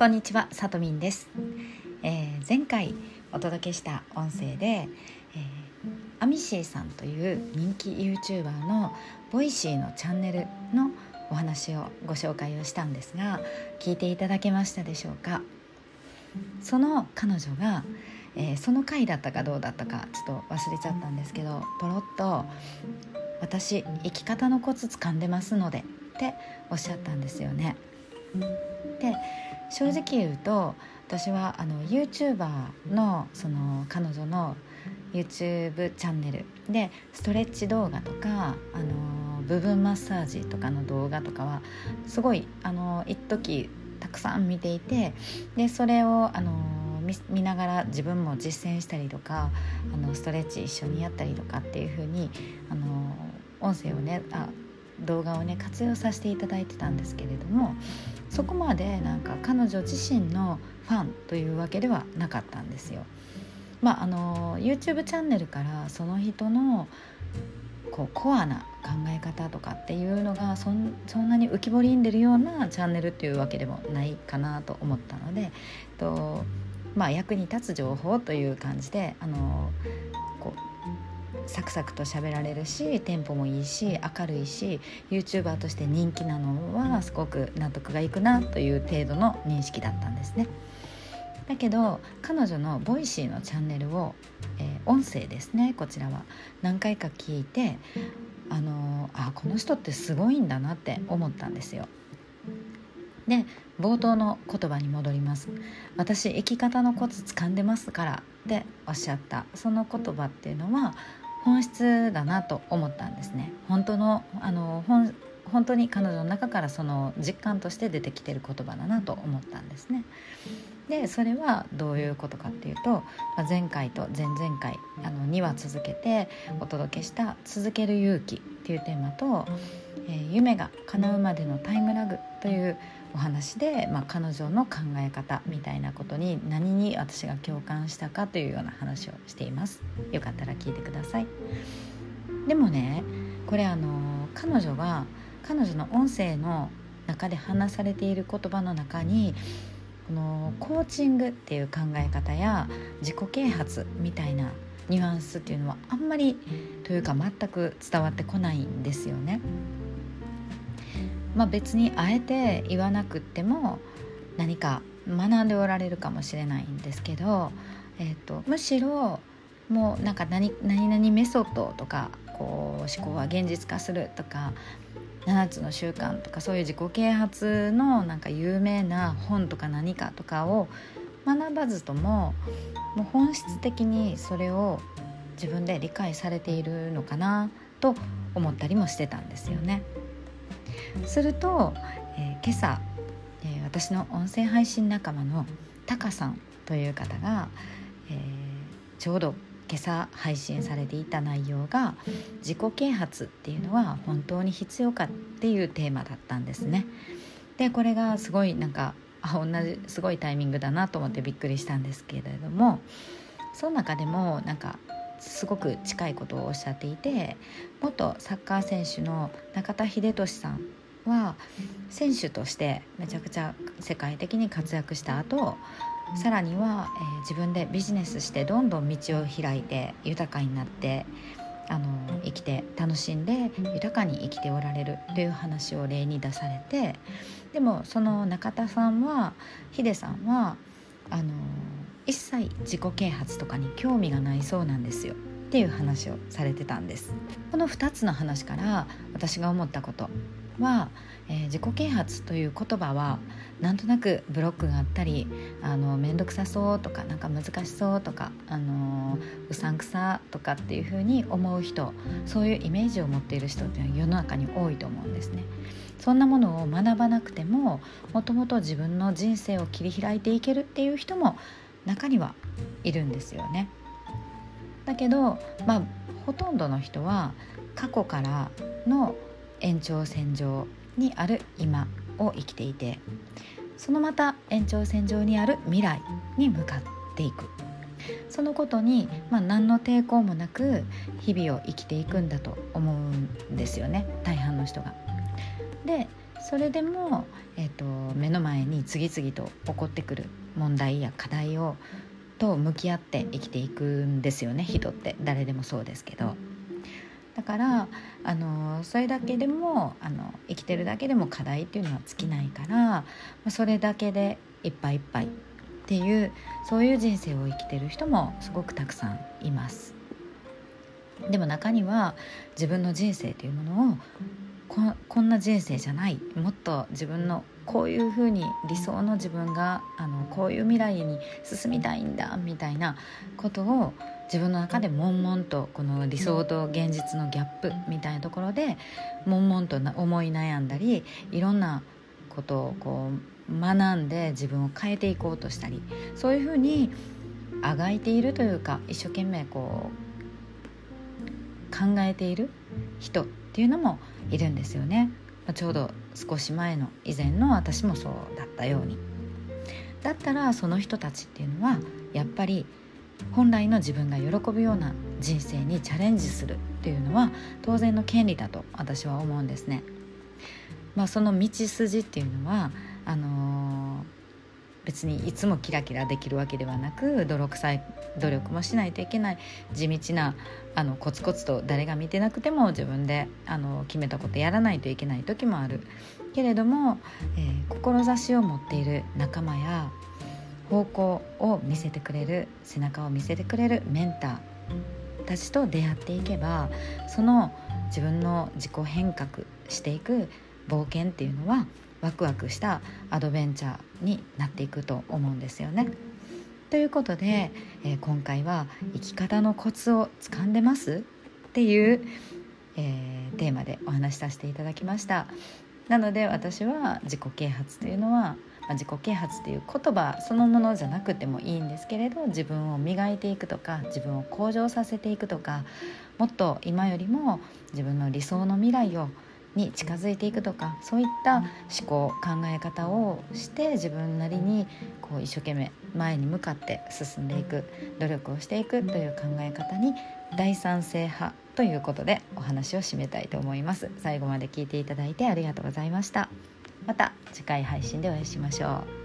こんにちはさとみんです、えー、前回お届けした音声で、えー、アミシーさんという人気 YouTuber のボイシーのチャンネルのお話をご紹介をしたんですが聞いていただけましたでしょうか？その彼女が、えー、その回だったかどうだったかちょっと忘れちゃったんですけどポロッと「私生き方のコツ掴んでますので」っておっしゃったんですよね。で正直言うと私はあの YouTuber のその彼女の YouTube チャンネル。でストレッチ動画とかあの部分マッサージとかの動画とかはすごいあの一時たくさん見ていてでそれをあの見ながら自分も実践したりとかあのストレッチ一緒にやったりとかっていう風にあの音声をねあ動画をね活用させていただいてたんですけれどもそこまでなんか彼女自身のファンというわけではなかったんですよ。まあ、あの YouTube チャンネルからその人のこうコアな考え方とかっていうのがそんなに浮き彫りに出るようなチャンネルっていうわけでもないかなと思ったのでと、まあ、役に立つ情報という感じであのサクサクと喋られるしテンポもいいし明るいし YouTuber として人気なのはすごく納得がいくなという程度の認識だったんですね。だけど彼女のボイシーのチャンネルを、えー、音声ですねこちらは何回か聞いてあのあこの人ってすごいんだなって思ったんですよ。で冒頭の言葉に戻ります私生き方のコツ掴んでますからっておっしゃったその言葉っていうのは本質だなと思ったんですね本当のあの本本当に彼女の中からその実感として出てきてる言葉だなと思ったんですね。でそれはどういうことかっていうと、ま、前回と前々回あの2話続けてお届けした「続ける勇気」っていうテーマと「えー、夢が叶うまでのタイムラグ」というお話で、まあ、彼女の考え方みたいなことに何に私が共感したかというような話をしていますよかったら聞いてくださいでもねこれあの彼女が彼女の音声の中で話されている言葉の中にこのコーチングっていう考え方や自己啓発みたいなニュアンスっていうのはあんまりというか全く伝わってこないんですよね。まあ、別にあえて言わなくっても何か学んでおられるかもしれないんですけど、えーと、むしろもうなんか何何々メソッドとかこう思考は現実化するとか7つの習慣とかそういう自己啓発のなんか有名な本とか何かとかを学ばずとももう本質的にそれを自分で理解されているのかなと思ったりもしてたんですよね。すると、えー、今朝、えー、私の音声配信仲間のタカさんという方が、えー、ちょうど今朝配信されていた内容が自己啓発っていうのは本当に必要かっていうテーマだったんですね。でこれがすごいなんかあ同じすごいタイミングだなと思ってびっくりしたんですけれどもその中でもなんかすごく近いことをおっしゃっていて元サッカー選手の中田英寿さんは選手としてめちゃくちゃ世界的に活躍した後さらには、えー、自分でビジネスしてどんどん道を開いて豊かになってあの生きて楽しんで豊かに生きておられるという話を例に出されてでもその中田さんはヒデさんはあの一切自己啓発とかに興味がないそうなんですよ。っていう話をされてたんです。この2つの話から私が思ったこと。は、えー、自己啓発という言葉はなんとなくブロックがあったりあの面倒くさそうとかなんか難しそうとかあのうさんくさとかっていうふうに思う人そういうイメージを持っている人っていうのは世の中に多いと思うんですね。そんなものを学ばなくてももともと自分の人生を切り開いていけるっていう人も中にはいるんですよね。だけど、まあ、ほとんどの人は過去からの延長線上にある今を生きていてそのまた延長線上にある未来に向かっていくそのことに、まあ、何の抵抗もなく日々を生きていくんだと思うんですよね大半の人が。でそれでも、えーと、目の前に次々と起こってくる問題や課題をと向き合って生きていくんですよね人って誰でもそうですけど。だからあのそれだけでもあの生きてるだけでも課題っていうのは尽きないからそれだけでいっぱいいっぱいっていうそういう人生を生きてる人もすごくたくさんいます。でも中には自分の人生というものをここんな人生じゃないもっと自分のこういうふうに理想の自分があのこういう未来に進みたいんだみたいなことを自分の中で悶々とこの理想と現実のギャップみたいなところで悶々と思い悩んだりいろんなことをこう学んで自分を変えていこうとしたりそういうふうにあがいているというか一生懸命こう考えている人っていうのもいるんですよね。ちょうど少し前の以前の私もそうだったように。だったらその人たちっていうのはやっぱり本来の自分が喜ぶような人生にチャレンジするっていうのは当然の権利だと私は思うんですね。まあ、その道筋っていうのはあのー、別にいつもキラキラできるわけではなく泥臭い努力もしないといけない地道なあのコツコツと誰が見てなくても自分であの決めたことやらないといけない時もあるけれども、えー、志を持っている仲間や方向を見せてくれる背中を見せてくれるメンターたちと出会っていけばその自分の自己変革していく冒険っていうのはワクワクしたアドベンチャーになっていくと思うんですよね。ということで、えー、今回は「生き方のコツをつかんでます?」っていう、えー、テーマでお話しさせていただきました。なので私は自己啓発というのはまあ、自己啓発っていう言葉そのものじゃなくてもいいんですけれど自分を磨いていくとか自分を向上させていくとかもっと今よりも自分の理想の未来をに近づいていくとかそういった思考考え方をして自分なりにこう一生懸命前に向かって進んでいく努力をしていくという考え方に大賛成派ということでお話を締めたいと思います。最後まで聞いていただいてありがとうございました。また次回配信でお会いしましょう。